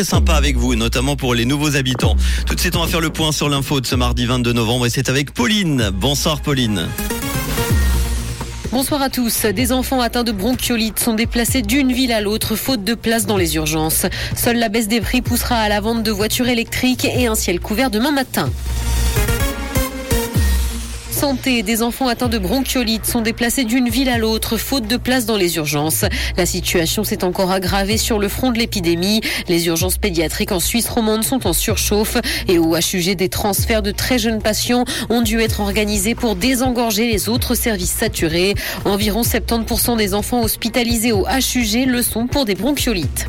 Très sympa avec vous, notamment pour les nouveaux habitants. Tout de suite, on va faire le point sur l'info de ce mardi 22 novembre et c'est avec Pauline. Bonsoir Pauline. Bonsoir à tous. Des enfants atteints de bronchiolite sont déplacés d'une ville à l'autre faute de place dans les urgences. Seule la baisse des prix poussera à la vente de voitures électriques et un ciel couvert demain matin santé, des enfants atteints de bronchiolite sont déplacés d'une ville à l'autre, faute de place dans les urgences. La situation s'est encore aggravée sur le front de l'épidémie. Les urgences pédiatriques en Suisse romande sont en surchauffe et au HUG, des transferts de très jeunes patients ont dû être organisés pour désengorger les autres services saturés. Environ 70% des enfants hospitalisés au HUG le sont pour des bronchiolites.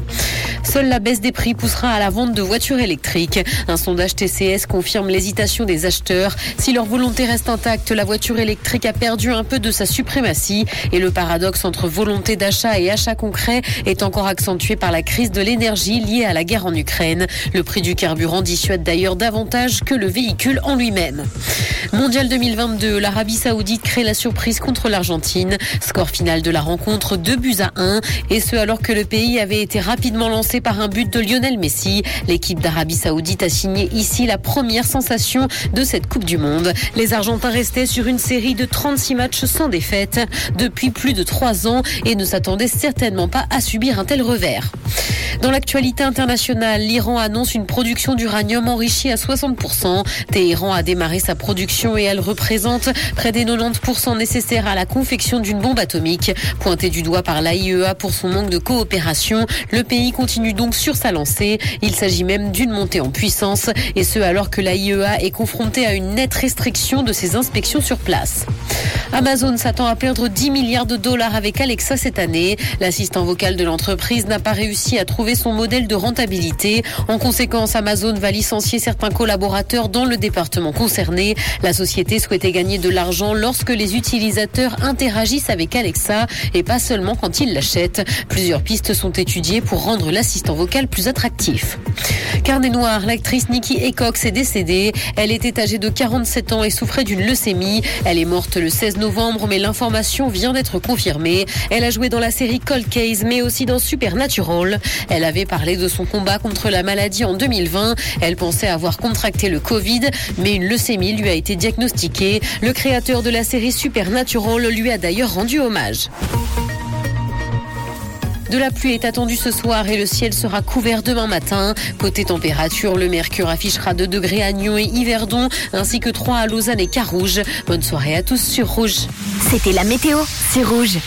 Seule la baisse des prix poussera à la vente de voitures électriques. Un sondage TCS confirme l'hésitation des acheteurs. Si leur volonté reste intacte, la voiture électrique a perdu un peu de sa suprématie et le paradoxe entre volonté d'achat et achat concret est encore accentué par la crise de l'énergie liée à la guerre en Ukraine. Le prix du carburant dissuade d'ailleurs davantage que le véhicule en lui-même. Mondial 2022, l'Arabie Saoudite crée la surprise contre l'Argentine. Score final de la rencontre 2 buts à 1 et ce alors que le pays avait été rapidement lancé par un but de Lionel Messi. L'équipe d'Arabie Saoudite a signé ici la première sensation de cette Coupe du Monde. Les Argentins restaient sur une série de 36 matchs sans défaite depuis plus de trois ans et ne s'attendaient certainement pas à subir un tel revers. Dans l'actualité internationale, l'Iran annonce une production d'uranium enrichi à 60%. Téhéran a démarré sa production et elle représente près des 90% nécessaires à la confection d'une bombe atomique. Pointé du doigt par l'AIEA pour son manque de coopération, le pays continue donc sur sa lancée. Il s'agit même d'une montée en puissance et ce alors que l'AIEA est confrontée à une nette restriction de ses inspections sur place. Amazon s'attend à perdre 10 milliards de dollars avec Alexa cette année. L'assistant vocal de l'entreprise n'a pas réussi à trouver son modèle de rentabilité. En conséquence, Amazon va licencier certains collaborateurs dans le département concerné. La société souhaitait gagner de l'argent lorsque les utilisateurs interagissent avec Alexa et pas seulement quand ils l'achètent. Plusieurs pistes sont étudiées pour rendre l'assistant vocal plus attractif. Carnet noir, l'actrice Nikki Ecox est décédée. Elle était âgée de 47 ans et souffrait d'une leucémie. Elle est morte le 16 novembre, mais l'information vient d'être confirmée. Elle a joué dans la série Cold Case, mais aussi dans Supernatural. Elle avait parlé de son combat contre la maladie en 2020. Elle pensait avoir contracté le Covid, mais une leucémie lui a été diagnostiquée. Le créateur de la série Supernatural lui a d'ailleurs rendu hommage. De la pluie est attendue ce soir et le ciel sera couvert demain matin. Côté température, le mercure affichera 2 degrés à Nyon et Yverdon, ainsi que 3 à Lausanne et Carouge. Bonne soirée à tous sur Rouge. C'était la météo, c'est Rouge.